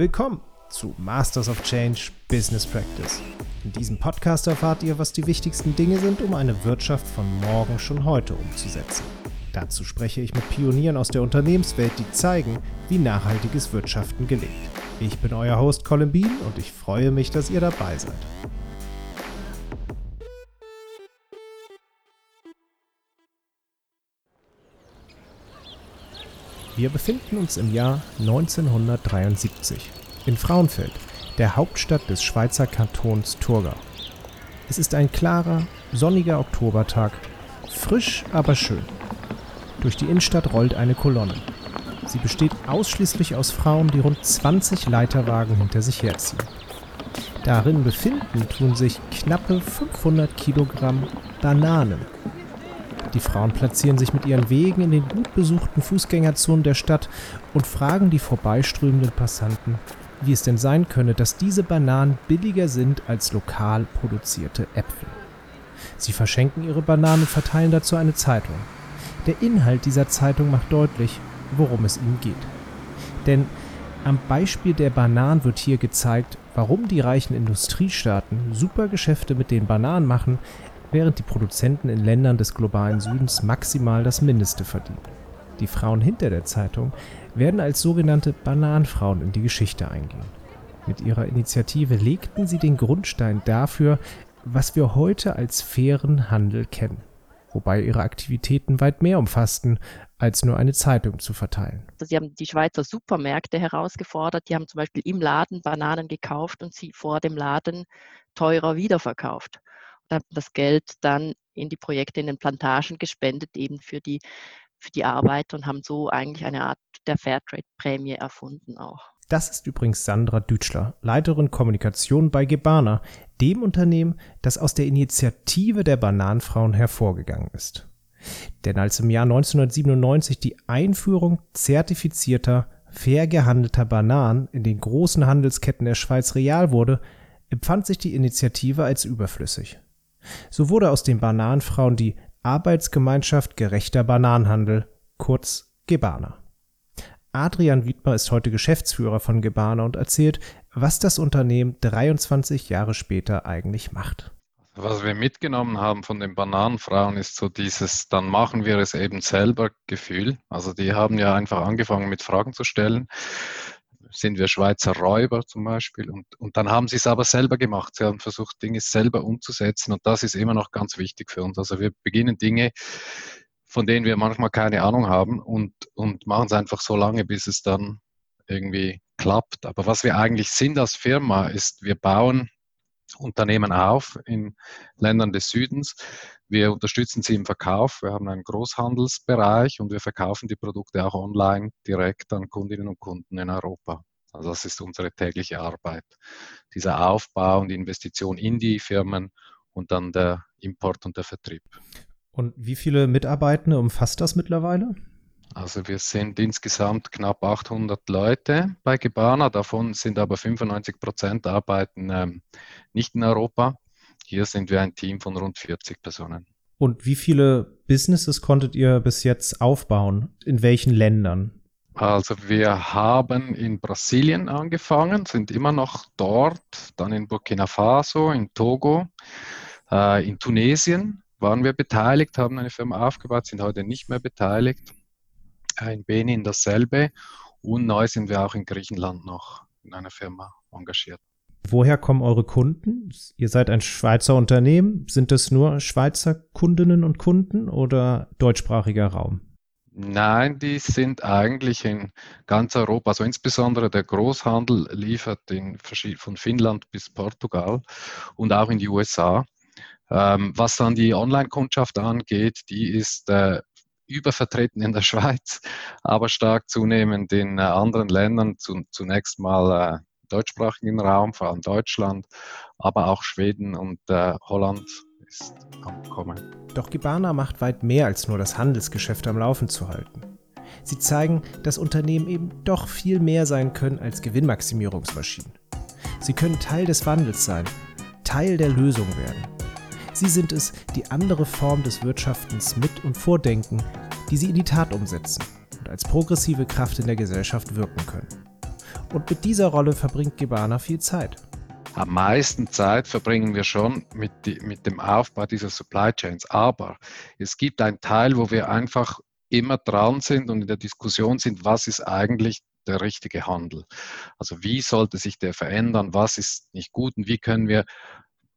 Willkommen zu Masters of Change Business Practice. In diesem Podcast erfahrt ihr, was die wichtigsten Dinge sind, um eine Wirtschaft von morgen schon heute umzusetzen. Dazu spreche ich mit Pionieren aus der Unternehmenswelt, die zeigen, wie nachhaltiges Wirtschaften gelingt. Ich bin euer Host Colin Bean und ich freue mich, dass ihr dabei seid. Wir befinden uns im Jahr 1973 in Frauenfeld, der Hauptstadt des Schweizer Kantons Thurgau. Es ist ein klarer, sonniger Oktobertag, frisch, aber schön. Durch die Innenstadt rollt eine Kolonne. Sie besteht ausschließlich aus Frauen, die rund 20 Leiterwagen hinter sich herziehen. Darin befinden tun sich knappe 500 Kilogramm Bananen. Die Frauen platzieren sich mit ihren Wegen in den gut besuchten Fußgängerzonen der Stadt und fragen die vorbeiströmenden Passanten, wie es denn sein könne, dass diese Bananen billiger sind als lokal produzierte Äpfel. Sie verschenken ihre Bananen und verteilen dazu eine Zeitung. Der Inhalt dieser Zeitung macht deutlich, worum es ihnen geht. Denn am Beispiel der Bananen wird hier gezeigt, warum die reichen Industriestaaten super Geschäfte mit den Bananen machen, während die Produzenten in Ländern des globalen Südens maximal das Mindeste verdienen. Die Frauen hinter der Zeitung werden als sogenannte Bananenfrauen in die Geschichte eingehen. Mit ihrer Initiative legten sie den Grundstein dafür, was wir heute als fairen Handel kennen, wobei ihre Aktivitäten weit mehr umfassten, als nur eine Zeitung zu verteilen. Also sie haben die Schweizer Supermärkte herausgefordert, die haben zum Beispiel im Laden Bananen gekauft und sie vor dem Laden teurer wiederverkauft das Geld dann in die Projekte in den Plantagen gespendet, eben für die, für die Arbeit und haben so eigentlich eine Art der Fairtrade-Prämie erfunden auch. Das ist übrigens Sandra Dütschler, Leiterin Kommunikation bei Gebana, dem Unternehmen, das aus der Initiative der Bananenfrauen hervorgegangen ist. Denn als im Jahr 1997 die Einführung zertifizierter, fair gehandelter Bananen in den großen Handelsketten der Schweiz real wurde, empfand sich die Initiative als überflüssig. So wurde aus den Bananenfrauen die Arbeitsgemeinschaft Gerechter Bananenhandel, kurz Gebana. Adrian Wiedmer ist heute Geschäftsführer von Gebana und erzählt, was das Unternehmen 23 Jahre später eigentlich macht. Was wir mitgenommen haben von den Bananenfrauen ist so dieses, dann machen wir es eben selber Gefühl. Also die haben ja einfach angefangen mit Fragen zu stellen sind wir Schweizer Räuber zum Beispiel. Und, und dann haben sie es aber selber gemacht. Sie haben versucht, Dinge selber umzusetzen. Und das ist immer noch ganz wichtig für uns. Also wir beginnen Dinge, von denen wir manchmal keine Ahnung haben und, und machen es einfach so lange, bis es dann irgendwie klappt. Aber was wir eigentlich sind als Firma, ist, wir bauen Unternehmen auf in Ländern des Südens. Wir unterstützen sie im Verkauf. Wir haben einen Großhandelsbereich und wir verkaufen die Produkte auch online direkt an Kundinnen und Kunden in Europa. Also das ist unsere tägliche Arbeit. Dieser Aufbau und Investition in die Firmen und dann der Import und der Vertrieb. Und wie viele Mitarbeitende umfasst das mittlerweile? Also wir sind insgesamt knapp 800 Leute bei Gebana, davon sind aber 95 Prozent arbeiten ähm, nicht in Europa. Hier sind wir ein Team von rund 40 Personen. Und wie viele Businesses konntet ihr bis jetzt aufbauen? In welchen Ländern? Also wir haben in Brasilien angefangen, sind immer noch dort, dann in Burkina Faso, in Togo, äh, in Tunesien waren wir beteiligt, haben eine Firma aufgebaut, sind heute nicht mehr beteiligt in Benin dasselbe. Und neu sind wir auch in Griechenland noch in einer Firma engagiert. Woher kommen eure Kunden? Ihr seid ein Schweizer Unternehmen. Sind es nur Schweizer Kundinnen und Kunden oder deutschsprachiger Raum? Nein, die sind eigentlich in ganz Europa. Also insbesondere der Großhandel liefert in, von Finnland bis Portugal und auch in die USA. Ähm, was dann die Online-Kundschaft angeht, die ist äh, übervertreten in der Schweiz, aber stark zunehmend in äh, anderen Ländern, zu, zunächst mal äh, deutschsprachigen Raum, vor allem Deutschland, aber auch Schweden und äh, Holland ist am Kommen. Doch Gibana macht weit mehr als nur das Handelsgeschäft am Laufen zu halten. Sie zeigen, dass Unternehmen eben doch viel mehr sein können als Gewinnmaximierungsmaschinen. Sie können Teil des Wandels sein, Teil der Lösung werden. Sie sind es, die andere Form des Wirtschaftens mit und vordenken, die sie in die Tat umsetzen und als progressive Kraft in der Gesellschaft wirken können. Und mit dieser Rolle verbringt Gebana viel Zeit. Am meisten Zeit verbringen wir schon mit, die, mit dem Aufbau dieser Supply Chains. Aber es gibt einen Teil, wo wir einfach immer dran sind und in der Diskussion sind, was ist eigentlich der richtige Handel? Also wie sollte sich der verändern? Was ist nicht gut und wie können wir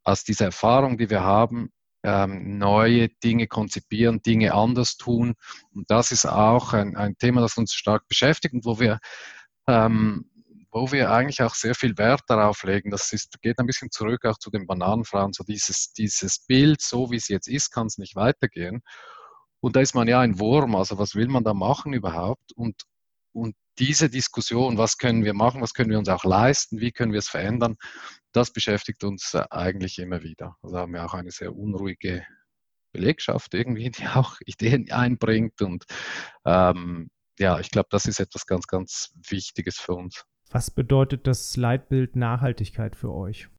aus dieser Erfahrung, die wir haben, ähm, neue Dinge konzipieren, Dinge anders tun. Und das ist auch ein, ein Thema, das uns stark beschäftigt und wo wir ähm, wo wir eigentlich auch sehr viel Wert darauf legen. Das ist, geht ein bisschen zurück auch zu den Bananenfrauen. So dieses, dieses Bild, so wie es jetzt ist, kann es nicht weitergehen. Und da ist man ja ein Wurm. Also was will man da machen überhaupt? Und, und diese Diskussion, was können wir machen, was können wir uns auch leisten, wie können wir es verändern, das beschäftigt uns äh, eigentlich immer wieder. Also haben wir auch eine sehr unruhige Belegschaft irgendwie, die auch Ideen einbringt. Und ähm, ja, ich glaube, das ist etwas ganz, ganz Wichtiges für uns. Was bedeutet das Leitbild Nachhaltigkeit für euch?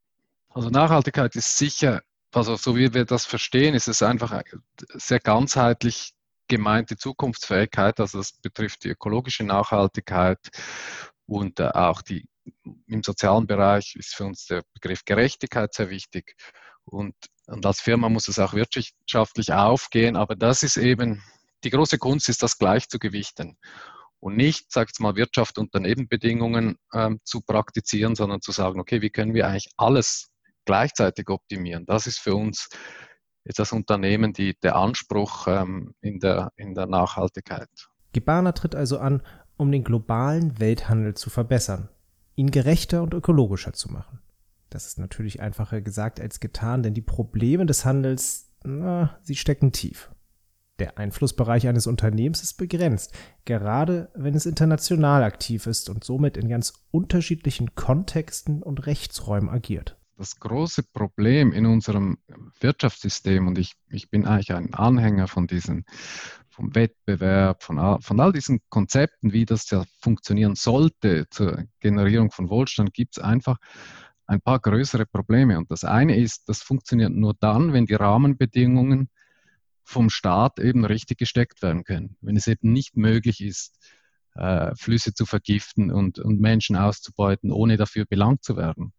Also Nachhaltigkeit ist sicher, also so wie wir das verstehen, ist es einfach sehr ganzheitlich gemeinte Zukunftsfähigkeit. Also das betrifft die ökologische Nachhaltigkeit und äh, auch die im sozialen Bereich ist für uns der Begriff Gerechtigkeit sehr wichtig. Und, und als Firma muss es auch wirtschaftlich aufgehen, aber das ist eben, die große Kunst ist, das gleich zu gewichten und nicht, sag ich mal, Wirtschaft unter Nebenbedingungen ähm, zu praktizieren, sondern zu sagen, okay, wie können wir eigentlich alles gleichzeitig optimieren? Das ist für uns jetzt das Unternehmen die, der Anspruch ähm, in, der, in der Nachhaltigkeit. Gibana tritt also an, um den globalen Welthandel zu verbessern, ihn gerechter und ökologischer zu machen. Das ist natürlich einfacher gesagt als getan, denn die Probleme des Handels, na, sie stecken tief. Der Einflussbereich eines Unternehmens ist begrenzt, gerade wenn es international aktiv ist und somit in ganz unterschiedlichen Kontexten und Rechtsräumen agiert. Das große Problem in unserem Wirtschaftssystem, und ich, ich bin eigentlich ein Anhänger von diesen, vom Wettbewerb, von all, von all diesen Konzepten, wie das ja funktionieren sollte zur Generierung von Wohlstand, gibt es einfach ein paar größere Probleme. Und das eine ist, das funktioniert nur dann, wenn die Rahmenbedingungen vom Staat eben richtig gesteckt werden können. Wenn es eben nicht möglich ist, äh, Flüsse zu vergiften und, und Menschen auszubeuten, ohne dafür belangt zu werden.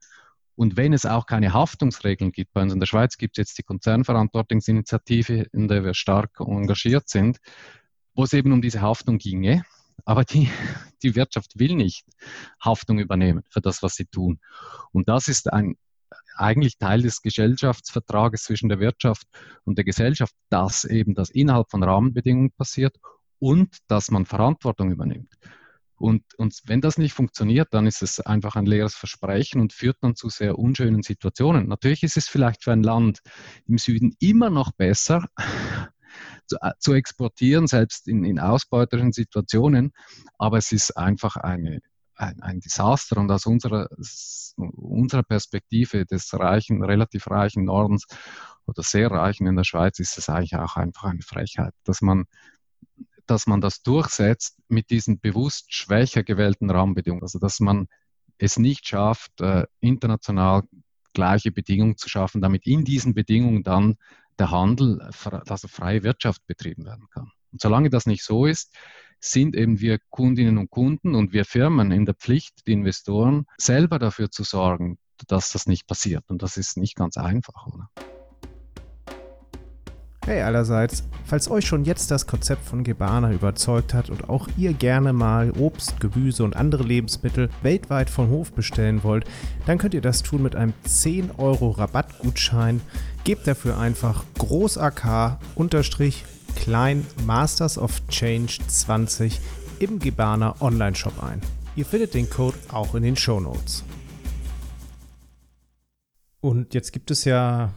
Und wenn es auch keine Haftungsregeln gibt, bei uns in der Schweiz gibt es jetzt die Konzernverantwortungsinitiative, in der wir stark engagiert sind, wo es eben um diese Haftung ginge. Aber die, die Wirtschaft will nicht Haftung übernehmen für das, was sie tun. Und das ist ein eigentlich Teil des Gesellschaftsvertrages zwischen der Wirtschaft und der Gesellschaft, dass eben das innerhalb von Rahmenbedingungen passiert und dass man Verantwortung übernimmt. Und, und wenn das nicht funktioniert, dann ist es einfach ein leeres Versprechen und führt dann zu sehr unschönen Situationen. Natürlich ist es vielleicht für ein Land im Süden immer noch besser, zu, äh, zu exportieren, selbst in, in ausbeuterischen Situationen, aber es ist einfach eine, ein, ein Desaster und aus unserer, unserer Perspektive des reichen, relativ reichen Nordens oder sehr reichen in der Schweiz ist es eigentlich auch einfach eine Frechheit, dass man, dass man das durchsetzt mit diesen bewusst schwächer gewählten Rahmenbedingungen. Also dass man es nicht schafft, äh, international gleiche Bedingungen zu schaffen, damit in diesen Bedingungen dann der Handel, also freie Wirtschaft betrieben werden kann. Und solange das nicht so ist, sind eben wir Kundinnen und Kunden und wir Firmen in der Pflicht, die Investoren, selber dafür zu sorgen, dass das nicht passiert. Und das ist nicht ganz einfach, oder? Hey allerseits, falls euch schon jetzt das Konzept von Gebana überzeugt hat und auch ihr gerne mal Obst, Gemüse und andere Lebensmittel weltweit vom Hof bestellen wollt, dann könnt ihr das tun mit einem 10 Euro Rabattgutschein. Gebt dafür einfach groß AK unterstrich klein Masters of Change 20 im Gebana Online-Shop ein. Ihr findet den Code auch in den Show Notes. Und jetzt gibt es ja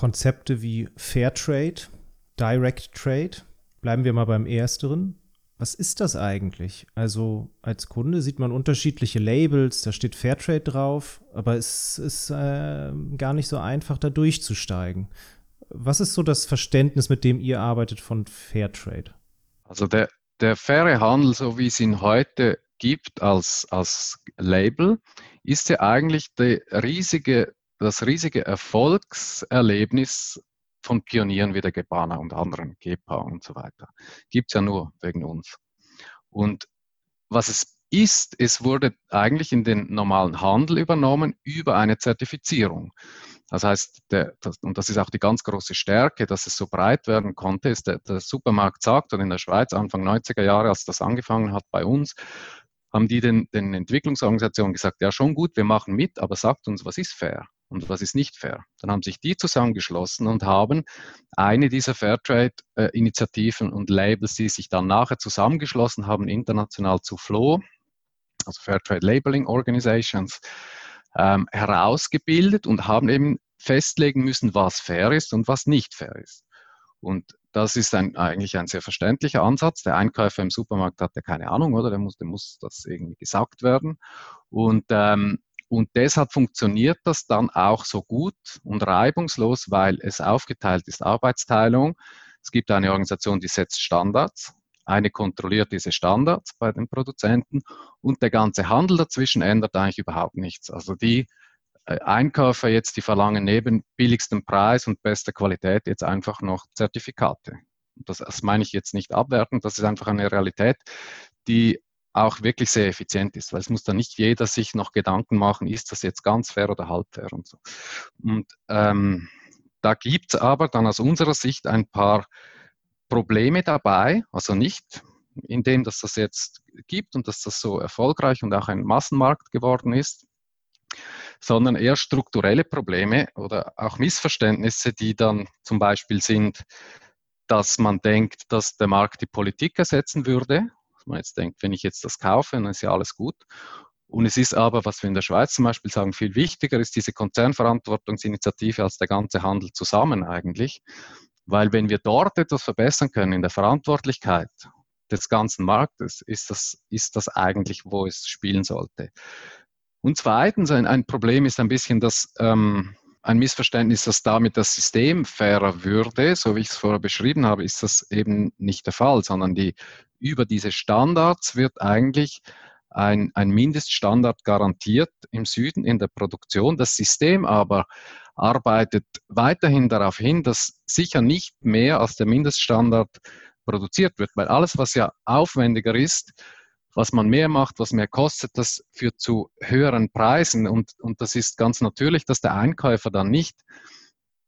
Konzepte wie Fairtrade, Direct Trade. Bleiben wir mal beim ersteren. Was ist das eigentlich? Also als Kunde sieht man unterschiedliche Labels, da steht Fairtrade drauf, aber es ist äh, gar nicht so einfach, da durchzusteigen. Was ist so das Verständnis, mit dem ihr arbeitet von Fairtrade? Also der, der faire Handel, so wie es ihn heute gibt als, als Label, ist ja eigentlich riesige, das riesige Erfolgserlebnis von Pionieren wie der Gebana und anderen, GEPA und so weiter. Gibt es ja nur wegen uns. Und was es ist, es wurde eigentlich in den normalen Handel übernommen über eine Zertifizierung. Das heißt, der, das, und das ist auch die ganz große Stärke, dass es so breit werden konnte, ist der, der Supermarkt sagt, und in der Schweiz Anfang 90er Jahre, als das angefangen hat bei uns, haben die den, den Entwicklungsorganisationen gesagt, ja schon gut, wir machen mit, aber sagt uns, was ist fair und was ist nicht fair. Dann haben sich die zusammengeschlossen und haben eine dieser Fairtrade-Initiativen und Labels, die sich dann nachher zusammengeschlossen haben, international zu FLO, also Fairtrade Labeling Organizations, ähm, herausgebildet und haben eben festlegen müssen, was fair ist und was nicht fair ist. Und das ist ein, eigentlich ein sehr verständlicher Ansatz. Der Einkäufer im Supermarkt hat ja keine Ahnung, oder? Der muss, der muss das irgendwie gesagt werden. Und, ähm, und deshalb funktioniert das dann auch so gut und reibungslos, weil es aufgeteilt ist, Arbeitsteilung. Es gibt eine Organisation, die setzt Standards eine kontrolliert diese Standards bei den Produzenten und der ganze Handel dazwischen ändert eigentlich überhaupt nichts. Also die äh, Einkäufer jetzt, die verlangen neben billigstem Preis und bester Qualität jetzt einfach noch Zertifikate. Das, das meine ich jetzt nicht abwertend, das ist einfach eine Realität, die auch wirklich sehr effizient ist, weil es muss dann nicht jeder sich noch Gedanken machen, ist das jetzt ganz fair oder halb fair und so. Und ähm, da gibt es aber dann aus unserer Sicht ein paar Probleme dabei, also nicht indem dass das jetzt gibt und dass das so erfolgreich und auch ein Massenmarkt geworden ist, sondern eher strukturelle Probleme oder auch Missverständnisse, die dann zum Beispiel sind, dass man denkt, dass der Markt die Politik ersetzen würde. Dass man jetzt denkt, wenn ich jetzt das kaufe, dann ist ja alles gut. Und es ist aber, was wir in der Schweiz zum Beispiel sagen, viel wichtiger ist diese Konzernverantwortungsinitiative als der ganze Handel zusammen eigentlich. Weil wenn wir dort etwas verbessern können in der Verantwortlichkeit des ganzen Marktes, ist das, ist das eigentlich, wo es spielen sollte. Und zweitens, ein, ein Problem ist ein bisschen das, ähm, ein Missverständnis, dass damit das System fairer würde. So wie ich es vorher beschrieben habe, ist das eben nicht der Fall, sondern die, über diese Standards wird eigentlich ein, ein Mindeststandard garantiert im Süden in der Produktion. Das System aber arbeitet weiterhin darauf hin, dass sicher nicht mehr als der Mindeststandard produziert wird, weil alles, was ja aufwendiger ist, was man mehr macht, was mehr kostet, das führt zu höheren Preisen und, und das ist ganz natürlich, dass der Einkäufer dann nicht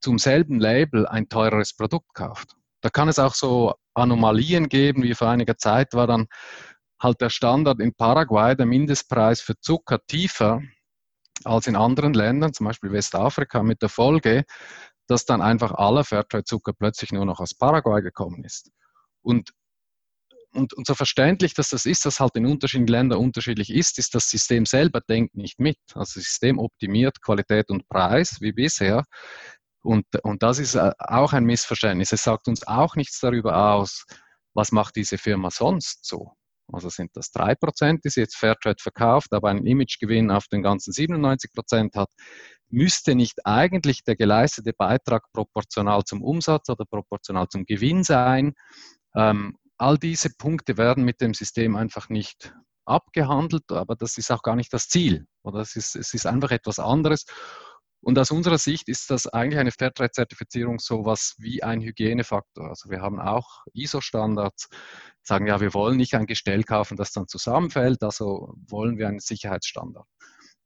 zum selben Label ein teureres Produkt kauft. Da kann es auch so Anomalien geben, wie vor einiger Zeit war dann halt der Standard in Paraguay, der Mindestpreis für Zucker tiefer als in anderen Ländern, zum Beispiel Westafrika, mit der Folge, dass dann einfach aller Fairtrade-Zucker plötzlich nur noch aus Paraguay gekommen ist. Und, und, und so verständlich, dass das ist, dass halt in unterschiedlichen Ländern unterschiedlich ist, ist das System selber denkt nicht mit. Also das System optimiert Qualität und Preis wie bisher. Und, und das ist äh, auch ein Missverständnis. Es sagt uns auch nichts darüber aus, was macht diese Firma sonst so. Also sind das 3%, die sie jetzt Fairtrade verkauft, aber einen Imagegewinn auf den ganzen 97% hat, müsste nicht eigentlich der geleistete Beitrag proportional zum Umsatz oder proportional zum Gewinn sein. Ähm, all diese Punkte werden mit dem System einfach nicht abgehandelt, aber das ist auch gar nicht das Ziel. Oder es ist, es ist einfach etwas anderes. Und aus unserer Sicht ist das eigentlich eine Fairtrade-Zertifizierung sowas wie ein Hygienefaktor. Also wir haben auch ISO-Standards, sagen ja, wir wollen nicht ein Gestell kaufen, das dann zusammenfällt, also wollen wir einen Sicherheitsstandard.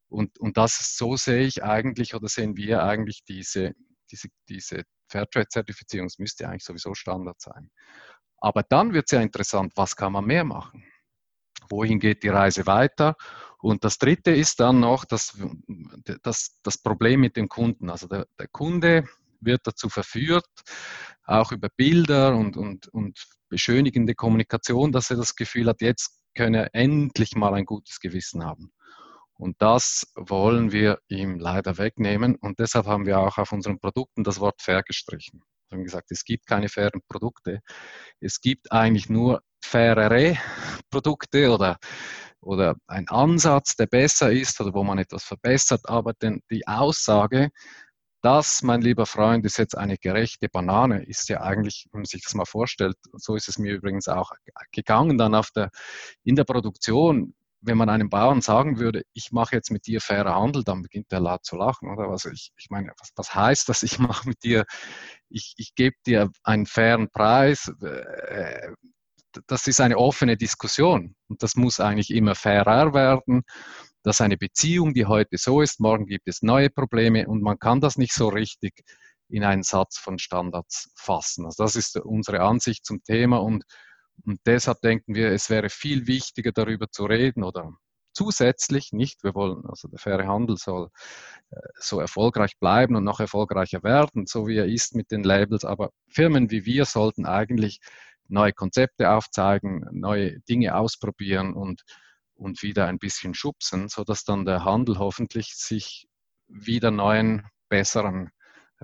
Und, und das, so sehe ich eigentlich oder sehen wir eigentlich diese, diese, diese Fairtrade-Zertifizierung, es müsste eigentlich sowieso Standard sein. Aber dann wird es ja interessant, was kann man mehr machen? Wohin geht die Reise weiter? Und das Dritte ist dann noch das, das, das Problem mit dem Kunden. Also der, der Kunde wird dazu verführt, auch über Bilder und, und, und beschönigende Kommunikation, dass er das Gefühl hat, jetzt könne er endlich mal ein gutes Gewissen haben. Und das wollen wir ihm leider wegnehmen. Und deshalb haben wir auch auf unseren Produkten das Wort fair gestrichen. Wir haben gesagt, es gibt keine fairen Produkte. Es gibt eigentlich nur fairere Produkte oder oder ein Ansatz, der besser ist oder wo man etwas verbessert, aber denn die Aussage, das, mein lieber Freund, ist jetzt eine gerechte Banane, ist ja eigentlich, wenn man sich das mal vorstellt, so ist es mir übrigens auch gegangen dann auf der, in der Produktion, wenn man einem Bauern sagen würde, ich mache jetzt mit dir fairer Handel, dann beginnt der laut zu lachen, oder? Also ich, ich meine, was, was heißt das? Ich mache mit dir, ich, ich gebe dir einen fairen Preis, äh, das ist eine offene Diskussion und das muss eigentlich immer fairer werden. Das ist eine Beziehung, die heute so ist, morgen gibt es neue Probleme und man kann das nicht so richtig in einen Satz von Standards fassen. Also das ist unsere Ansicht zum Thema und, und deshalb denken wir, es wäre viel wichtiger darüber zu reden oder zusätzlich nicht, wir wollen, also der faire Handel soll äh, so erfolgreich bleiben und noch erfolgreicher werden, so wie er ist mit den Labels, aber Firmen wie wir sollten eigentlich neue Konzepte aufzeigen, neue Dinge ausprobieren und, und wieder ein bisschen schubsen, sodass dann der Handel hoffentlich sich wieder neuen, besseren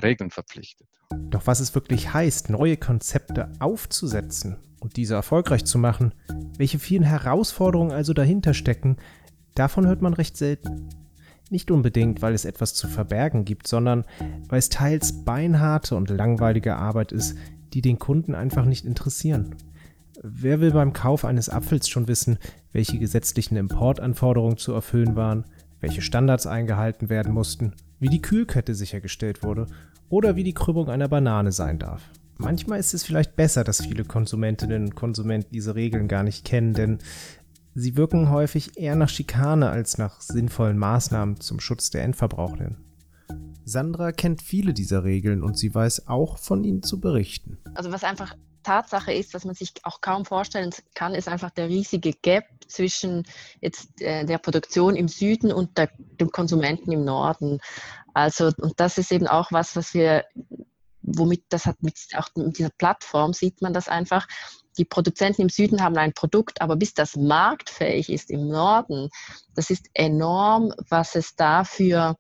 Regeln verpflichtet. Doch was es wirklich heißt, neue Konzepte aufzusetzen und diese erfolgreich zu machen, welche vielen Herausforderungen also dahinter stecken, Davon hört man recht selten. Nicht unbedingt, weil es etwas zu verbergen gibt, sondern weil es teils beinharte und langweilige Arbeit ist, die den Kunden einfach nicht interessieren. Wer will beim Kauf eines Apfels schon wissen, welche gesetzlichen Importanforderungen zu erfüllen waren, welche Standards eingehalten werden mussten, wie die Kühlkette sichergestellt wurde oder wie die Krümmung einer Banane sein darf? Manchmal ist es vielleicht besser, dass viele Konsumentinnen und Konsumenten diese Regeln gar nicht kennen, denn Sie wirken häufig eher nach Schikane als nach sinnvollen Maßnahmen zum Schutz der Endverbraucherinnen. Sandra kennt viele dieser Regeln und sie weiß auch von ihnen zu berichten. Also was einfach Tatsache ist, was man sich auch kaum vorstellen kann, ist einfach der riesige Gap zwischen jetzt äh, der Produktion im Süden und der, dem Konsumenten im Norden. Also und das ist eben auch was, was wir womit das hat mit auch mit dieser Plattform sieht man das einfach die Produzenten im Süden haben ein Produkt, aber bis das marktfähig ist im Norden, das ist enorm, was es da für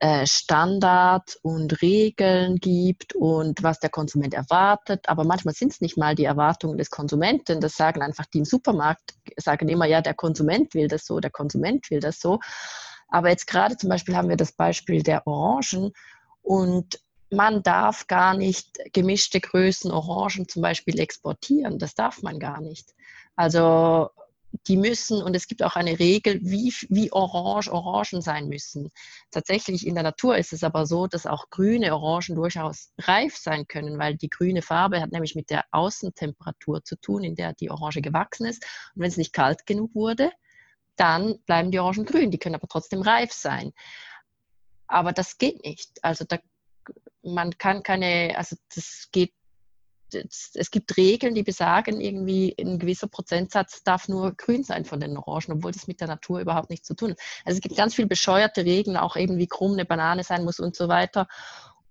äh, Standards und Regeln gibt und was der Konsument erwartet. Aber manchmal sind es nicht mal die Erwartungen des Konsumenten. Das sagen einfach die im Supermarkt, sagen immer, ja, der Konsument will das so, der Konsument will das so. Aber jetzt gerade zum Beispiel haben wir das Beispiel der Orangen und man darf gar nicht gemischte Größen Orangen zum Beispiel exportieren. Das darf man gar nicht. Also die müssen, und es gibt auch eine Regel, wie, wie orange Orangen sein müssen. Tatsächlich in der Natur ist es aber so, dass auch grüne Orangen durchaus reif sein können, weil die grüne Farbe hat nämlich mit der Außentemperatur zu tun, in der die Orange gewachsen ist. Und wenn es nicht kalt genug wurde, dann bleiben die Orangen grün. Die können aber trotzdem reif sein. Aber das geht nicht. Also da man kann keine, also das geht, es gibt Regeln, die besagen, irgendwie ein gewisser Prozentsatz darf nur grün sein von den Orangen, obwohl das mit der Natur überhaupt nichts zu tun hat. Also es gibt ganz viele bescheuerte Regeln, auch eben wie krumm eine Banane sein muss und so weiter.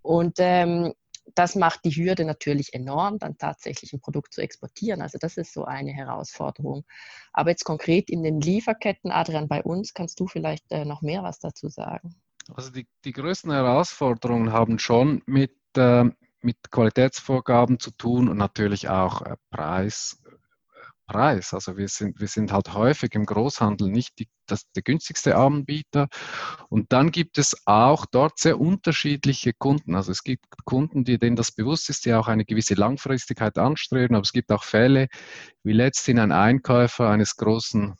Und ähm, das macht die Hürde natürlich enorm, dann tatsächlich ein Produkt zu exportieren. Also das ist so eine Herausforderung. Aber jetzt konkret in den Lieferketten, Adrian, bei uns, kannst du vielleicht äh, noch mehr was dazu sagen? Also die, die größten Herausforderungen haben schon mit, äh, mit Qualitätsvorgaben zu tun und natürlich auch äh, Preis. Äh, Preis. Also wir sind, wir sind halt häufig im Großhandel nicht die, das, der günstigste Anbieter. Und dann gibt es auch dort sehr unterschiedliche Kunden. Also es gibt Kunden, die, denen das bewusst ist, die auch eine gewisse Langfristigkeit anstreben. Aber es gibt auch Fälle, wie letzthin ein Einkäufer eines großen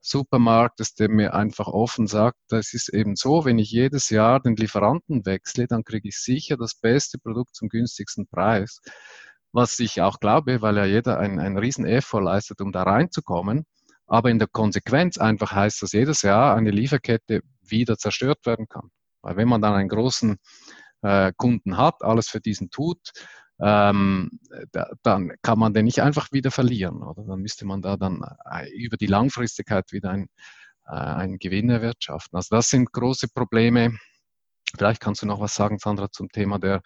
Supermarktes, der mir einfach offen sagt, das ist eben so, wenn ich jedes Jahr den Lieferanten wechsle, dann kriege ich sicher das beste Produkt zum günstigsten Preis. Was ich auch glaube, weil ja jeder einen, einen riesen Effort leistet, um da reinzukommen. Aber in der Konsequenz einfach heißt das jedes Jahr eine Lieferkette wieder zerstört werden kann. Weil wenn man dann einen großen äh, Kunden hat, alles für diesen tut, ähm, da, dann kann man den nicht einfach wieder verlieren. Oder dann müsste man da dann äh, über die Langfristigkeit wieder ein, äh, einen Gewinn erwirtschaften. Also das sind große Probleme. Vielleicht kannst du noch was sagen, Sandra, zum Thema der,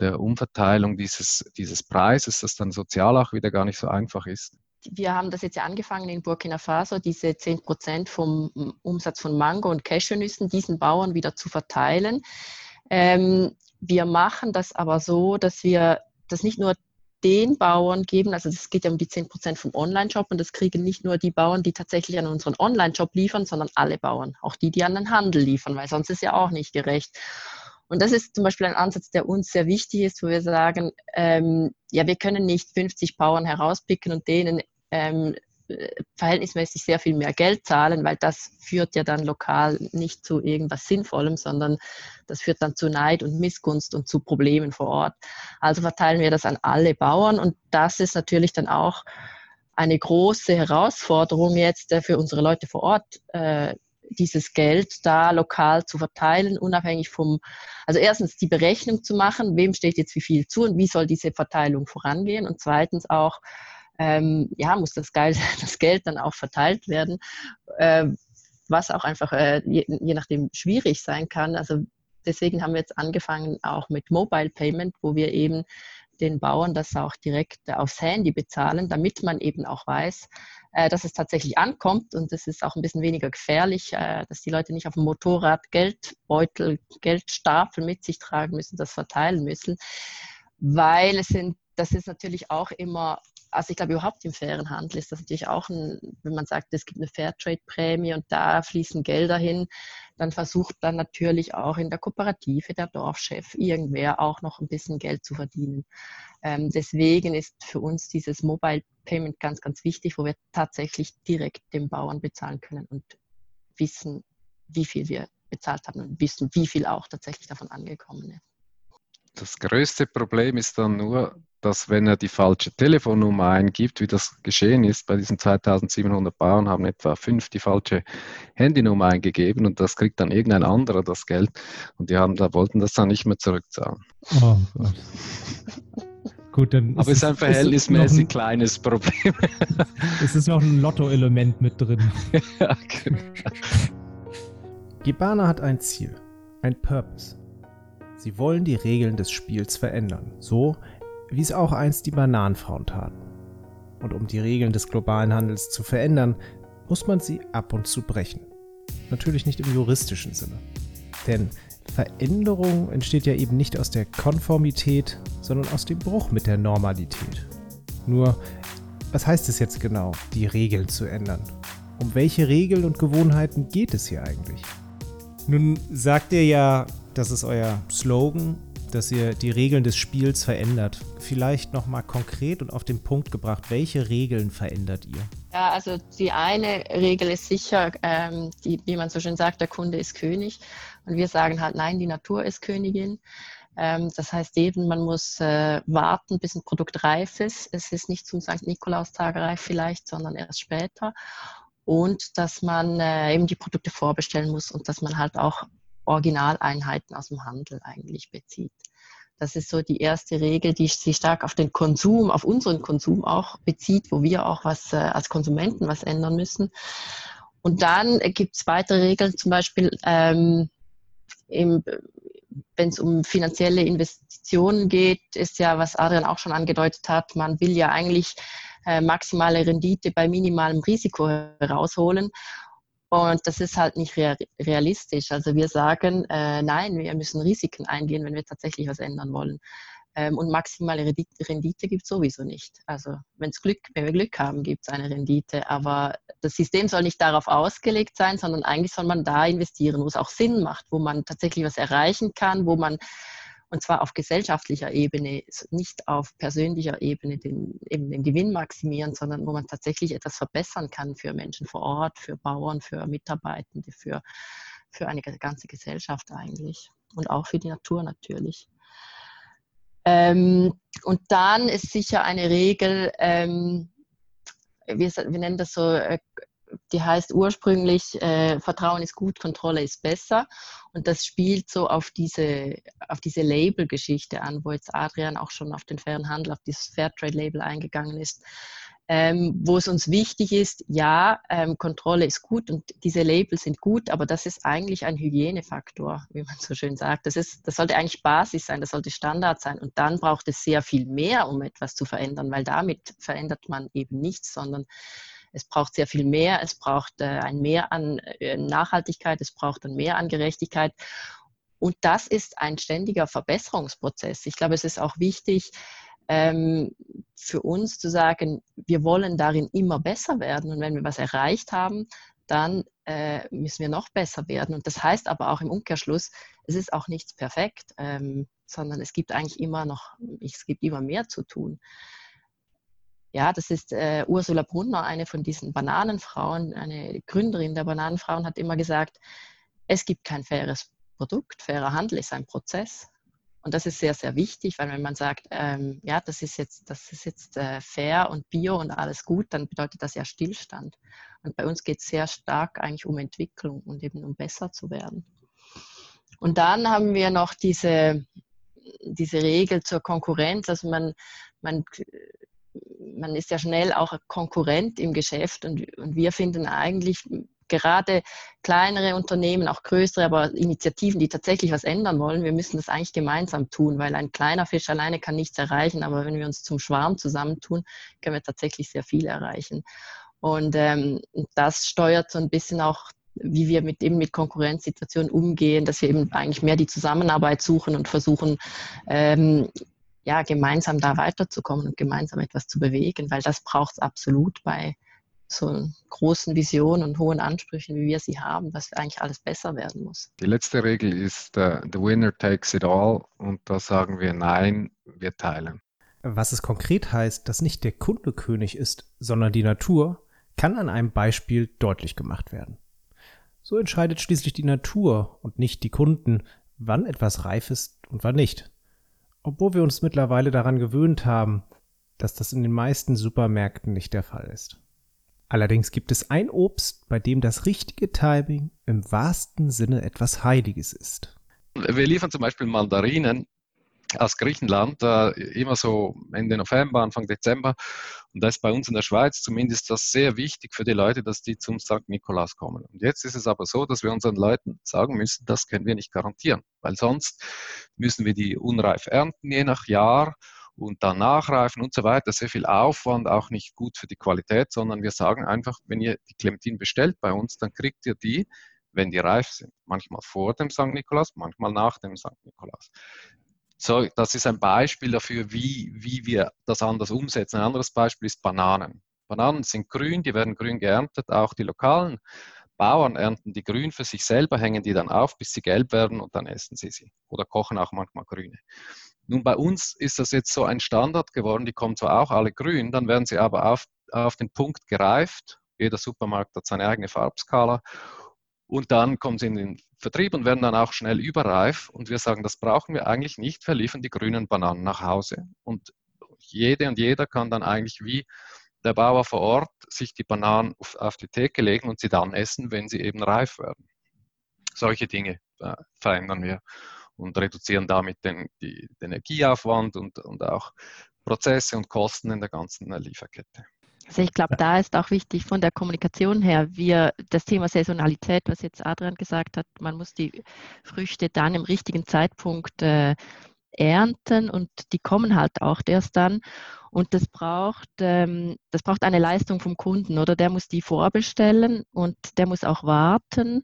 der Umverteilung dieses, dieses Preises, das dann sozial auch wieder gar nicht so einfach ist. Wir haben das jetzt ja angefangen in Burkina Faso, diese 10 Prozent vom Umsatz von Mango und Cashewnüssen diesen Bauern wieder zu verteilen. Ähm, wir machen das aber so, dass wir das nicht nur den Bauern geben, also es geht ja um die 10 Prozent vom Online-Shop und das kriegen nicht nur die Bauern, die tatsächlich an unseren Online-Shop liefern, sondern alle Bauern, auch die, die an den Handel liefern, weil sonst ist ja auch nicht gerecht. Und das ist zum Beispiel ein Ansatz, der uns sehr wichtig ist, wo wir sagen, ähm, ja, wir können nicht 50 Bauern herauspicken und denen ähm, verhältnismäßig sehr viel mehr Geld zahlen, weil das führt ja dann lokal nicht zu irgendwas Sinnvollem, sondern das führt dann zu Neid und Missgunst und zu Problemen vor Ort. Also verteilen wir das an alle Bauern und das ist natürlich dann auch eine große Herausforderung jetzt äh, für unsere Leute vor Ort, äh, dieses Geld da lokal zu verteilen, unabhängig vom, also erstens die Berechnung zu machen, wem steht jetzt wie viel zu und wie soll diese Verteilung vorangehen und zweitens auch, ähm, ja, muss das, Geld, das Geld dann auch verteilt werden, äh, was auch einfach äh, je, je nachdem schwierig sein kann. Also deswegen haben wir jetzt angefangen auch mit Mobile Payment, wo wir eben den Bauern das auch direkt aufs Handy bezahlen, damit man eben auch weiß, äh, dass es tatsächlich ankommt. Und es ist auch ein bisschen weniger gefährlich, äh, dass die Leute nicht auf dem Motorrad Geldbeutel, Geldstapel mit sich tragen müssen, das verteilen müssen, weil es sind, das ist natürlich auch immer also ich glaube überhaupt im fairen Handel ist das natürlich auch ein, wenn man sagt, es gibt eine Fairtrade-Prämie und da fließen Gelder hin, dann versucht dann natürlich auch in der Kooperative der Dorfchef irgendwer auch noch ein bisschen Geld zu verdienen. Ähm, deswegen ist für uns dieses Mobile Payment ganz, ganz wichtig, wo wir tatsächlich direkt dem Bauern bezahlen können und wissen, wie viel wir bezahlt haben und wissen, wie viel auch tatsächlich davon angekommen ist. Das größte Problem ist dann nur, dass wenn er die falsche Telefonnummer eingibt, wie das geschehen ist, bei diesen 2700 Bauern haben etwa fünf die falsche Handynummer eingegeben und das kriegt dann irgendein anderer das Geld und die haben da wollten das dann nicht mehr zurückzahlen. Oh Gott. Gut, dann Aber es ist ein verhältnismäßig ein, kleines Problem. es ist noch ein Lotto-Element mit drin. ja, genau. Gibana hat ein Ziel, ein Purpose. Sie wollen die Regeln des Spiels verändern, so wie es auch einst die Bananenfrauen taten. Und um die Regeln des globalen Handels zu verändern, muss man sie ab und zu brechen. Natürlich nicht im juristischen Sinne. Denn Veränderung entsteht ja eben nicht aus der Konformität, sondern aus dem Bruch mit der Normalität. Nur, was heißt es jetzt genau, die Regeln zu ändern? Um welche Regeln und Gewohnheiten geht es hier eigentlich? Nun sagt ihr ja, das ist euer Slogan, dass ihr die Regeln des Spiels verändert. Vielleicht nochmal konkret und auf den Punkt gebracht, welche Regeln verändert ihr? Ja, also die eine Regel ist sicher, ähm, die, wie man so schön sagt, der Kunde ist König. Und wir sagen halt, nein, die Natur ist Königin. Ähm, das heißt eben, man muss äh, warten, bis ein Produkt reif ist. Es ist nicht zum St. Nikolaustag reif vielleicht, sondern erst später. Und dass man äh, eben die Produkte vorbestellen muss und dass man halt auch Originaleinheiten aus dem Handel eigentlich bezieht. Das ist so die erste Regel, die sich stark auf den Konsum, auf unseren Konsum auch bezieht, wo wir auch was äh, als Konsumenten was ändern müssen. Und dann gibt es weitere Regeln, zum Beispiel ähm, wenn es um finanzielle Investitionen geht, ist ja, was Adrian auch schon angedeutet hat, man will ja eigentlich äh, maximale Rendite bei minimalem Risiko herausholen. Und das ist halt nicht realistisch. Also wir sagen, äh, nein, wir müssen Risiken eingehen, wenn wir tatsächlich was ändern wollen. Ähm, und maximale Rendite gibt es sowieso nicht. Also wenn's Glück, wenn wir Glück haben, gibt es eine Rendite. Aber das System soll nicht darauf ausgelegt sein, sondern eigentlich soll man da investieren, wo es auch Sinn macht, wo man tatsächlich was erreichen kann, wo man und zwar auf gesellschaftlicher Ebene, nicht auf persönlicher Ebene den, eben den Gewinn maximieren, sondern wo man tatsächlich etwas verbessern kann für Menschen vor Ort, für Bauern, für Mitarbeitende, für, für eine ganze Gesellschaft eigentlich und auch für die Natur natürlich. Ähm, und dann ist sicher eine Regel, ähm, wir, wir, nennen das so äh, die heißt ursprünglich, äh, Vertrauen ist gut, Kontrolle ist besser. Und das spielt so auf diese, auf diese Label-Geschichte an, wo jetzt Adrian auch schon auf den fairen Handel, auf dieses Fairtrade-Label eingegangen ist. Ähm, wo es uns wichtig ist, ja, ähm, Kontrolle ist gut und diese Labels sind gut, aber das ist eigentlich ein Hygienefaktor, wie man so schön sagt. Das, ist, das sollte eigentlich Basis sein, das sollte Standard sein. Und dann braucht es sehr viel mehr, um etwas zu verändern, weil damit verändert man eben nichts, sondern es braucht sehr viel mehr, es braucht äh, ein Mehr an äh, Nachhaltigkeit, es braucht ein Mehr an Gerechtigkeit. Und das ist ein ständiger Verbesserungsprozess. Ich glaube, es ist auch wichtig, ähm, für uns zu sagen, wir wollen darin immer besser werden. Und wenn wir was erreicht haben, dann äh, müssen wir noch besser werden. Und das heißt aber auch im Umkehrschluss, es ist auch nichts perfekt, ähm, sondern es gibt eigentlich immer noch, es gibt immer mehr zu tun. Ja, das ist äh, Ursula Brunner, eine von diesen Bananenfrauen, eine Gründerin der Bananenfrauen, hat immer gesagt, es gibt kein faires Produkt, fairer Handel ist ein Prozess. Und das ist sehr, sehr wichtig, weil wenn man sagt, ähm, ja, das ist jetzt, das ist jetzt äh, fair und bio und alles gut, dann bedeutet das ja Stillstand. Und bei uns geht es sehr stark eigentlich um Entwicklung und eben um besser zu werden. Und dann haben wir noch diese, diese Regel zur Konkurrenz. Also man, man, man ist ja schnell auch Konkurrent im Geschäft und, und wir finden eigentlich, gerade kleinere Unternehmen, auch größere, aber Initiativen, die tatsächlich was ändern wollen, wir müssen das eigentlich gemeinsam tun, weil ein kleiner Fisch alleine kann nichts erreichen, aber wenn wir uns zum Schwarm zusammentun, können wir tatsächlich sehr viel erreichen. Und ähm, das steuert so ein bisschen auch wie wir mit eben mit Konkurrenzsituationen umgehen, dass wir eben eigentlich mehr die Zusammenarbeit suchen und versuchen, ähm, ja, gemeinsam da weiterzukommen und gemeinsam etwas zu bewegen, weil das braucht es absolut bei so großen Visionen und hohen Ansprüchen, wie wir sie haben, dass eigentlich alles besser werden muss. Die letzte Regel ist, uh, the winner takes it all und da sagen wir nein, wir teilen. Was es konkret heißt, dass nicht der Kunde König ist, sondern die Natur, kann an einem Beispiel deutlich gemacht werden. So entscheidet schließlich die Natur und nicht die Kunden, wann etwas reif ist und wann nicht. Obwohl wir uns mittlerweile daran gewöhnt haben, dass das in den meisten Supermärkten nicht der Fall ist. Allerdings gibt es ein Obst, bei dem das richtige Timing im wahrsten Sinne etwas Heiliges ist. Wir liefern zum Beispiel Mandarinen aus Griechenland äh, immer so Ende November, Anfang Dezember. Und da ist bei uns in der Schweiz zumindest das sehr wichtig für die Leute, dass die zum St. Nikolaus kommen. Und jetzt ist es aber so, dass wir unseren Leuten sagen müssen, das können wir nicht garantieren, weil sonst müssen wir die unreif ernten, je nach Jahr und dann nachreifen und so weiter. Sehr viel Aufwand, auch nicht gut für die Qualität, sondern wir sagen einfach, wenn ihr die Clementine bestellt bei uns, dann kriegt ihr die, wenn die reif sind. Manchmal vor dem St. Nikolaus, manchmal nach dem St. Nikolaus. So, das ist ein Beispiel dafür, wie, wie wir das anders umsetzen. Ein anderes Beispiel ist Bananen. Bananen sind grün, die werden grün geerntet, auch die lokalen Bauern ernten die grün für sich selber, hängen die dann auf, bis sie gelb werden und dann essen sie sie oder kochen auch manchmal grüne. Nun, bei uns ist das jetzt so ein Standard geworden, die kommen zwar auch alle grün, dann werden sie aber auf, auf den Punkt gereift. Jeder Supermarkt hat seine eigene Farbskala. Und dann kommen sie in den Vertrieb und werden dann auch schnell überreif. Und wir sagen, das brauchen wir eigentlich nicht. Wir liefern die grünen Bananen nach Hause. Und jede und jeder kann dann eigentlich wie der Bauer vor Ort sich die Bananen auf, auf die Theke legen und sie dann essen, wenn sie eben reif werden. Solche Dinge äh, verändern wir und reduzieren damit den, die, den Energieaufwand und, und auch Prozesse und Kosten in der ganzen Lieferkette. Also ich glaube, da ist auch wichtig von der Kommunikation her, wir das Thema Saisonalität, was jetzt Adrian gesagt hat, man muss die Früchte dann im richtigen Zeitpunkt äh, ernten und die kommen halt auch erst dann. Und das braucht, ähm, das braucht eine Leistung vom Kunden, oder? Der muss die vorbestellen und der muss auch warten.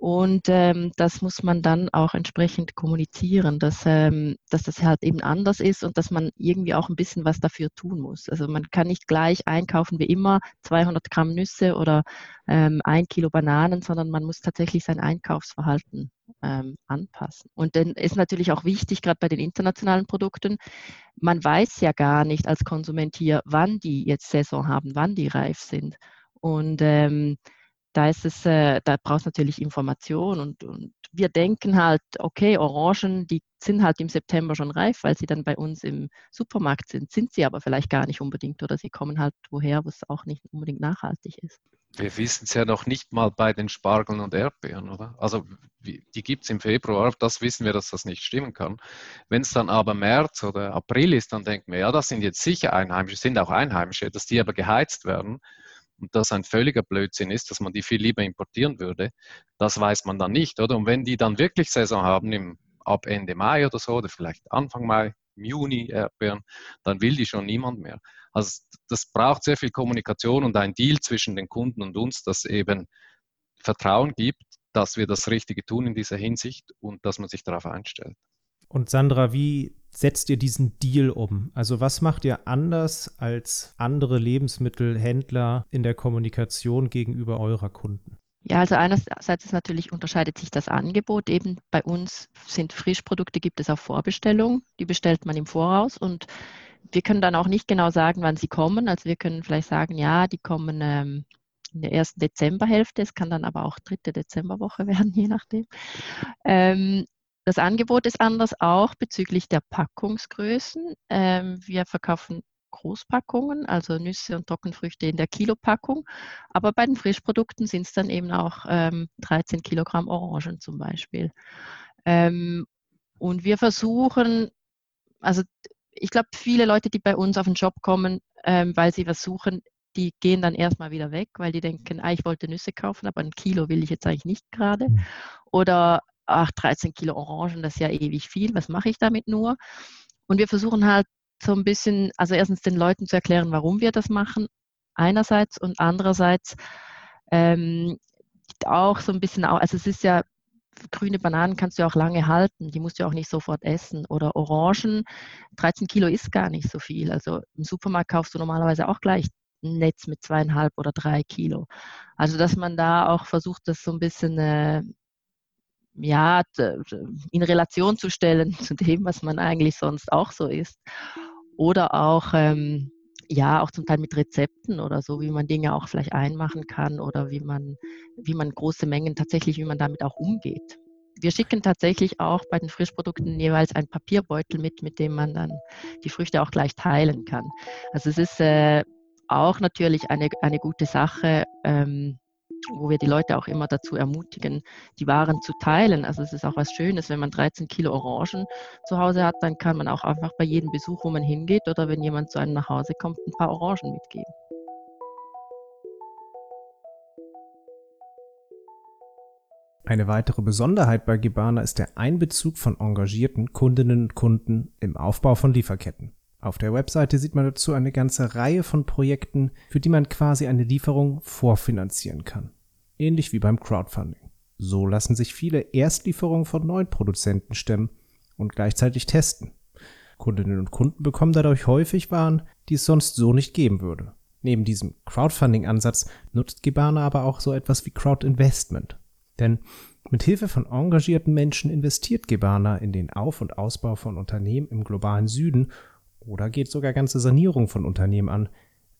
Und ähm, das muss man dann auch entsprechend kommunizieren, dass, ähm, dass das halt eben anders ist und dass man irgendwie auch ein bisschen was dafür tun muss. Also man kann nicht gleich einkaufen wie immer 200 Gramm Nüsse oder ähm, ein Kilo Bananen, sondern man muss tatsächlich sein Einkaufsverhalten ähm, anpassen. Und dann ist natürlich auch wichtig, gerade bei den internationalen Produkten, man weiß ja gar nicht als Konsument hier, wann die jetzt Saison haben, wann die reif sind. Und ähm, da ist es, äh, da braucht es natürlich Information und, und wir denken halt, okay, Orangen, die sind halt im September schon reif, weil sie dann bei uns im Supermarkt sind, sind sie aber vielleicht gar nicht unbedingt oder sie kommen halt woher, wo es auch nicht unbedingt nachhaltig ist. Wir wissen es ja noch nicht mal bei den Spargeln und Erdbeeren, oder? Also die gibt es im Februar, das wissen wir, dass das nicht stimmen kann. Wenn es dann aber März oder April ist, dann denken wir, ja, das sind jetzt sicher Einheimische, sind auch Einheimische, dass die aber geheizt werden und das ein völliger Blödsinn ist, dass man die viel lieber importieren würde, das weiß man dann nicht, oder? Und wenn die dann wirklich Saison haben, im, ab Ende Mai oder so, oder vielleicht Anfang Mai, im Juni Erdbeeren, dann will die schon niemand mehr. Also das braucht sehr viel Kommunikation und ein Deal zwischen den Kunden und uns, das eben Vertrauen gibt, dass wir das Richtige tun in dieser Hinsicht und dass man sich darauf einstellt. Und Sandra, wie setzt ihr diesen Deal um? Also was macht ihr anders als andere Lebensmittelhändler in der Kommunikation gegenüber eurer Kunden? Ja, also einerseits ist natürlich unterscheidet sich das Angebot. Eben bei uns sind Frischprodukte, gibt es auf Vorbestellung. Die bestellt man im Voraus und wir können dann auch nicht genau sagen, wann sie kommen. Also wir können vielleicht sagen, ja, die kommen ähm, in der ersten Dezemberhälfte. Es kann dann aber auch dritte Dezemberwoche werden, je nachdem. Ähm, das Angebot ist anders auch bezüglich der Packungsgrößen. Ähm, wir verkaufen Großpackungen, also Nüsse und Trockenfrüchte in der Kilopackung. Aber bei den Frischprodukten sind es dann eben auch ähm, 13 Kilogramm Orangen zum Beispiel. Ähm, und wir versuchen, also ich glaube, viele Leute, die bei uns auf den Job kommen, ähm, weil sie was suchen, die gehen dann erstmal wieder weg, weil die denken, ah, ich wollte Nüsse kaufen, aber ein Kilo will ich jetzt eigentlich nicht gerade. Mhm. Oder ach, 13 Kilo Orangen, das ist ja ewig viel, was mache ich damit nur? Und wir versuchen halt so ein bisschen, also erstens den Leuten zu erklären, warum wir das machen, einerseits und andererseits ähm, auch so ein bisschen, also es ist ja, grüne Bananen kannst du auch lange halten, die musst du auch nicht sofort essen. Oder Orangen, 13 Kilo ist gar nicht so viel. Also im Supermarkt kaufst du normalerweise auch gleich ein Netz mit zweieinhalb oder drei Kilo. Also dass man da auch versucht, das so ein bisschen äh, ja, in Relation zu stellen zu dem, was man eigentlich sonst auch so isst. Oder auch, ähm, ja, auch zum Teil mit Rezepten oder so, wie man Dinge auch vielleicht einmachen kann oder wie man, wie man große Mengen tatsächlich, wie man damit auch umgeht. Wir schicken tatsächlich auch bei den Frischprodukten jeweils einen Papierbeutel mit, mit dem man dann die Früchte auch gleich teilen kann. Also es ist äh, auch natürlich eine, eine gute Sache, ähm, wo wir die Leute auch immer dazu ermutigen, die Waren zu teilen. Also es ist auch was Schönes, wenn man 13 Kilo Orangen zu Hause hat, dann kann man auch einfach bei jedem Besuch, wo man hingeht oder wenn jemand zu einem nach Hause kommt, ein paar Orangen mitgeben. Eine weitere Besonderheit bei Gibana ist der Einbezug von engagierten Kundinnen und Kunden im Aufbau von Lieferketten. Auf der Webseite sieht man dazu eine ganze Reihe von Projekten, für die man quasi eine Lieferung vorfinanzieren kann. Ähnlich wie beim Crowdfunding. So lassen sich viele Erstlieferungen von neuen Produzenten stemmen und gleichzeitig testen. Kundinnen und Kunden bekommen dadurch häufig Waren, die es sonst so nicht geben würde. Neben diesem Crowdfunding-Ansatz nutzt Gibana aber auch so etwas wie Crowdinvestment. Denn mit Hilfe von engagierten Menschen investiert Gibana in den Auf- und Ausbau von Unternehmen im globalen Süden oder geht sogar ganze Sanierung von Unternehmen an,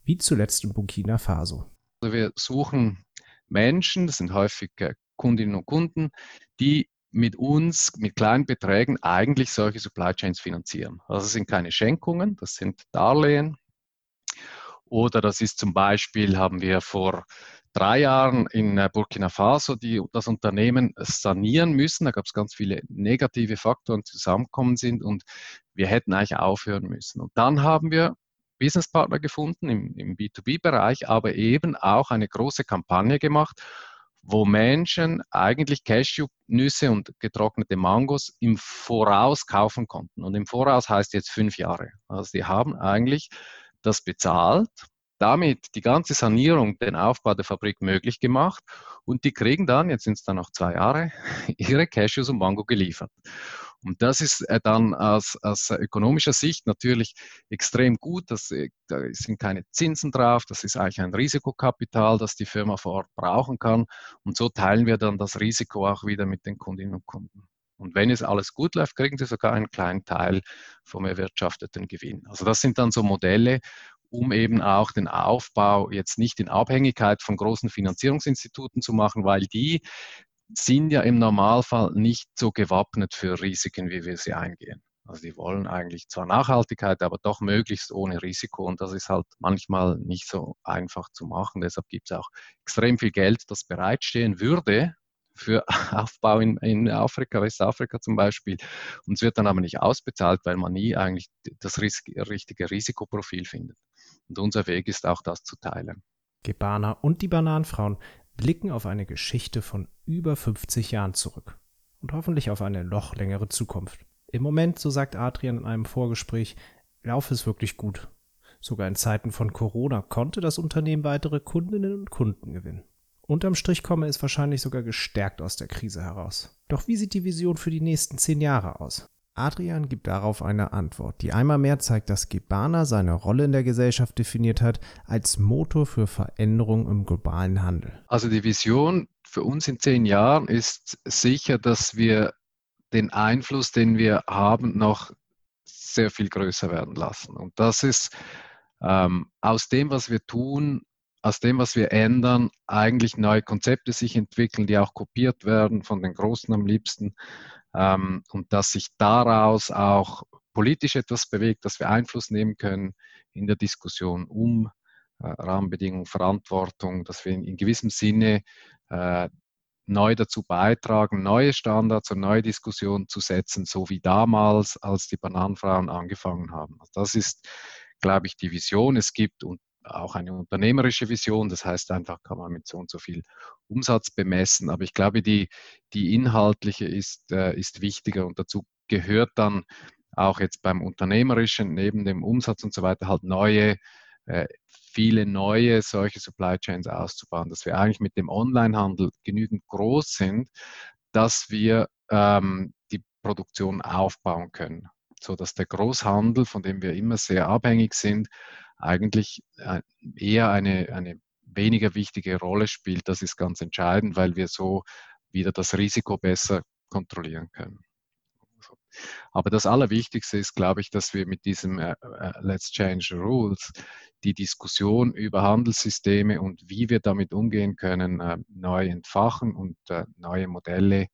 wie zuletzt in Burkina Faso. Also wir suchen Menschen, das sind häufig Kundinnen und Kunden, die mit uns, mit kleinen Beträgen eigentlich solche Supply Chains finanzieren. Also das sind keine Schenkungen, das sind Darlehen. Oder das ist zum Beispiel, haben wir vor drei Jahren in äh, Burkina Faso die, das Unternehmen sanieren müssen. Da gab es ganz viele negative Faktoren, die zusammengekommen sind und wir hätten eigentlich aufhören müssen. Und dann haben wir Businesspartner gefunden im, im B2B-Bereich, aber eben auch eine große Kampagne gemacht, wo Menschen eigentlich Cashew-Nüsse und getrocknete Mangos im Voraus kaufen konnten. Und im Voraus heißt jetzt fünf Jahre. Also die haben eigentlich das bezahlt damit die ganze Sanierung, den Aufbau der Fabrik möglich gemacht und die kriegen dann, jetzt sind es dann noch zwei Jahre, ihre Cashews und Mango geliefert. Und das ist äh, dann aus, aus ökonomischer Sicht natürlich extrem gut. Das, äh, da sind keine Zinsen drauf. Das ist eigentlich ein Risikokapital, das die Firma vor Ort brauchen kann. Und so teilen wir dann das Risiko auch wieder mit den Kundinnen und Kunden. Und wenn es alles gut läuft, kriegen sie sogar einen kleinen Teil vom erwirtschafteten Gewinn. Also das sind dann so Modelle, um eben auch den Aufbau jetzt nicht in Abhängigkeit von großen Finanzierungsinstituten zu machen, weil die sind ja im Normalfall nicht so gewappnet für Risiken, wie wir sie eingehen. Also die wollen eigentlich zwar Nachhaltigkeit, aber doch möglichst ohne Risiko. Und das ist halt manchmal nicht so einfach zu machen. Deshalb gibt es auch extrem viel Geld, das bereitstehen würde für Aufbau in, in Afrika, Westafrika zum Beispiel. Und es wird dann aber nicht ausbezahlt, weil man nie eigentlich das richtige Risikoprofil findet. Und unser Weg ist auch, das zu teilen. Gebana und die Bananenfrauen blicken auf eine Geschichte von über 50 Jahren zurück und hoffentlich auf eine noch längere Zukunft. Im Moment, so sagt Adrian in einem Vorgespräch, laufe es wirklich gut. Sogar in Zeiten von Corona konnte das Unternehmen weitere Kundinnen und Kunden gewinnen. Unterm Strich komme es wahrscheinlich sogar gestärkt aus der Krise heraus. Doch wie sieht die Vision für die nächsten zehn Jahre aus? Adrian gibt darauf eine Antwort, die einmal mehr zeigt, dass Gebana seine Rolle in der Gesellschaft definiert hat als Motor für Veränderung im globalen Handel. Also die Vision für uns in zehn Jahren ist sicher, dass wir den Einfluss, den wir haben, noch sehr viel größer werden lassen. Und das ist ähm, aus dem, was wir tun, aus dem, was wir ändern, eigentlich neue Konzepte sich entwickeln, die auch kopiert werden von den Großen am liebsten. Ähm, und dass sich daraus auch politisch etwas bewegt, dass wir Einfluss nehmen können in der Diskussion um äh, Rahmenbedingungen, Verantwortung, dass wir in, in gewissem Sinne äh, neu dazu beitragen, neue Standards und neue Diskussionen zu setzen, so wie damals, als die Bananenfrauen angefangen haben. Also das ist, glaube ich, die Vision. Es gibt und auch eine unternehmerische Vision, das heißt einfach, kann man mit so und so viel Umsatz bemessen. Aber ich glaube, die, die inhaltliche ist, äh, ist wichtiger und dazu gehört dann auch jetzt beim Unternehmerischen neben dem Umsatz und so weiter halt neue äh, viele neue solche Supply Chains auszubauen, dass wir eigentlich mit dem Onlinehandel genügend groß sind, dass wir ähm, die Produktion aufbauen können, sodass der Großhandel, von dem wir immer sehr abhängig sind, eigentlich äh, eher eine, eine weniger wichtige Rolle spielt. Das ist ganz entscheidend, weil wir so wieder das Risiko besser kontrollieren können. Aber das Allerwichtigste ist, glaube ich, dass wir mit diesem äh, äh, Let's Change Rules die Diskussion über Handelssysteme und wie wir damit umgehen können, neu entfachen und neue Modelle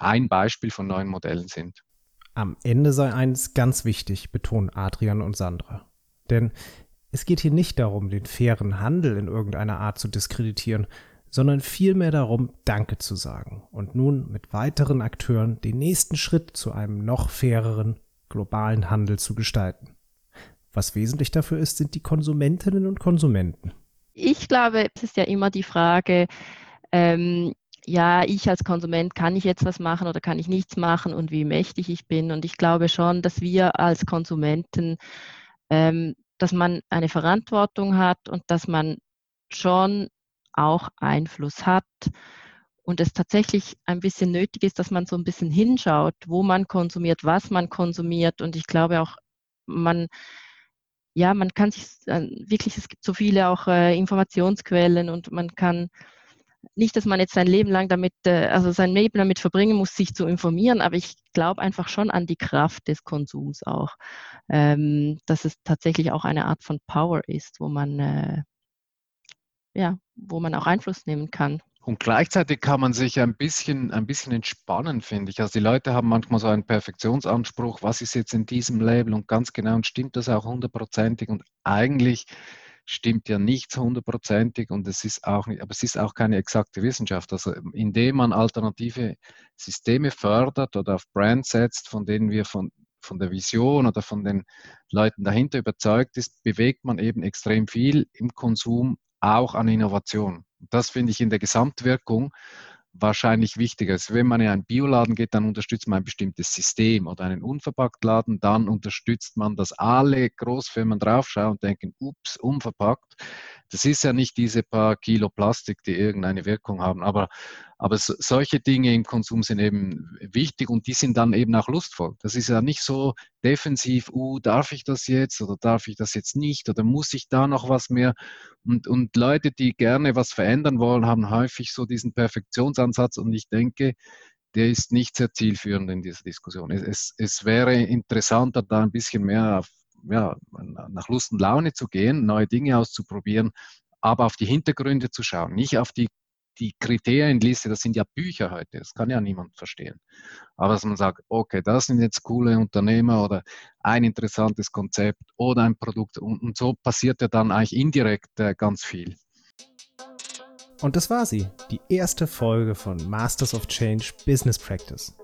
ein Beispiel von neuen Modellen sind. Am Ende sei eines ganz wichtig, betonen Adrian und Sandra. Denn es geht hier nicht darum, den fairen Handel in irgendeiner Art zu diskreditieren, sondern vielmehr darum, Danke zu sagen und nun mit weiteren Akteuren den nächsten Schritt zu einem noch faireren globalen Handel zu gestalten. Was wesentlich dafür ist, sind die Konsumentinnen und Konsumenten. Ich glaube, es ist ja immer die Frage, ähm, ja, ich als Konsument, kann ich jetzt was machen oder kann ich nichts machen und wie mächtig ich bin. Und ich glaube schon, dass wir als Konsumenten, ähm, dass man eine Verantwortung hat und dass man schon auch Einfluss hat und es tatsächlich ein bisschen nötig ist, dass man so ein bisschen hinschaut, wo man konsumiert, was man konsumiert. Und ich glaube auch, man, ja, man kann sich äh, wirklich, es gibt so viele auch äh, Informationsquellen und man kann nicht, dass man jetzt sein Leben lang damit, äh, also sein Leben damit verbringen muss, sich zu informieren, aber ich glaube einfach schon an die Kraft des Konsums auch, ähm, dass es tatsächlich auch eine Art von Power ist, wo man äh, ja, wo man auch Einfluss nehmen kann. Und gleichzeitig kann man sich ein bisschen, ein bisschen entspannen, finde ich. Also die Leute haben manchmal so einen Perfektionsanspruch, was ist jetzt in diesem Label und ganz genau und stimmt das auch hundertprozentig und eigentlich stimmt ja nichts hundertprozentig und es ist auch nicht, aber es ist auch keine exakte Wissenschaft. Also indem man alternative Systeme fördert oder auf Brands setzt, von denen wir von, von der Vision oder von den Leuten dahinter überzeugt ist, bewegt man eben extrem viel im Konsum auch an Innovation. Das finde ich in der Gesamtwirkung wahrscheinlich wichtiger ist. Wenn man in einen Bioladen geht, dann unterstützt man ein bestimmtes System oder einen Unverpacktladen, dann unterstützt man, dass alle Großfirmen draufschauen und denken, ups, unverpackt. Das ist ja nicht diese paar Kilo Plastik, die irgendeine Wirkung haben, aber, aber so, solche Dinge im Konsum sind eben wichtig und die sind dann eben auch lustvoll. Das ist ja nicht so defensiv, uh, darf ich das jetzt oder darf ich das jetzt nicht oder muss ich da noch was mehr? Und, und Leute, die gerne was verändern wollen, haben häufig so diesen Perfektionsansatz und ich denke, der ist nicht sehr zielführend in dieser Diskussion. Es, es, es wäre interessanter, da ein bisschen mehr auf ja, nach Lust und Laune zu gehen, neue Dinge auszuprobieren, aber auf die Hintergründe zu schauen, nicht auf die, die Kriterienliste, das sind ja Bücher heute, das kann ja niemand verstehen. Aber dass man sagt, okay, das sind jetzt coole Unternehmer oder ein interessantes Konzept oder ein Produkt und, und so passiert ja dann eigentlich indirekt äh, ganz viel. Und das war sie, die erste Folge von Masters of Change Business Practice.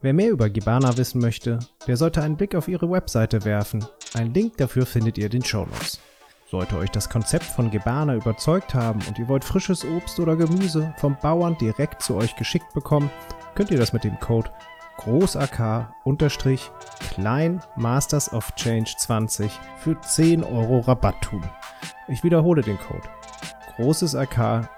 Wer mehr über Gibana wissen möchte, der sollte einen Blick auf ihre Webseite werfen. Einen Link dafür findet ihr in den Shownotes. Sollte euch das Konzept von Gebana überzeugt haben und ihr wollt frisches Obst oder Gemüse vom Bauern direkt zu euch geschickt bekommen, könnt ihr das mit dem Code GroßAK klein Masters of Change 20 für 10 Euro Rabatt tun. Ich wiederhole den Code. Großes AK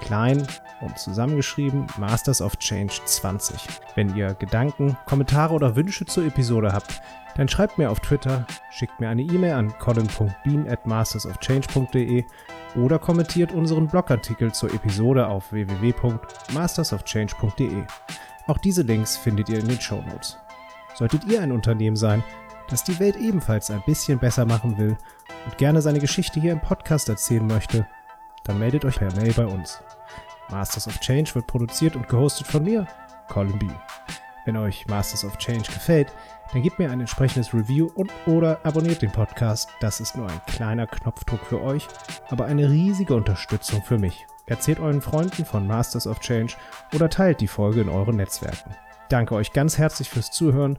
klein und zusammengeschrieben Masters of Change 20. Wenn ihr Gedanken, Kommentare oder Wünsche zur Episode habt, dann schreibt mir auf Twitter, schickt mir eine E-Mail an colin.bean at mastersofchange.de oder kommentiert unseren Blogartikel zur Episode auf www.mastersofchange.de. Auch diese Links findet ihr in den Show Notes. Solltet ihr ein Unternehmen sein, das die Welt ebenfalls ein bisschen besser machen will und gerne seine Geschichte hier im Podcast erzählen möchte, dann meldet euch per Mail bei uns. Masters of Change wird produziert und gehostet von mir, Colin B. Wenn euch Masters of Change gefällt, dann gebt mir ein entsprechendes Review und oder abonniert den Podcast. Das ist nur ein kleiner Knopfdruck für euch, aber eine riesige Unterstützung für mich. Erzählt euren Freunden von Masters of Change oder teilt die Folge in euren Netzwerken. Danke euch ganz herzlich fürs Zuhören.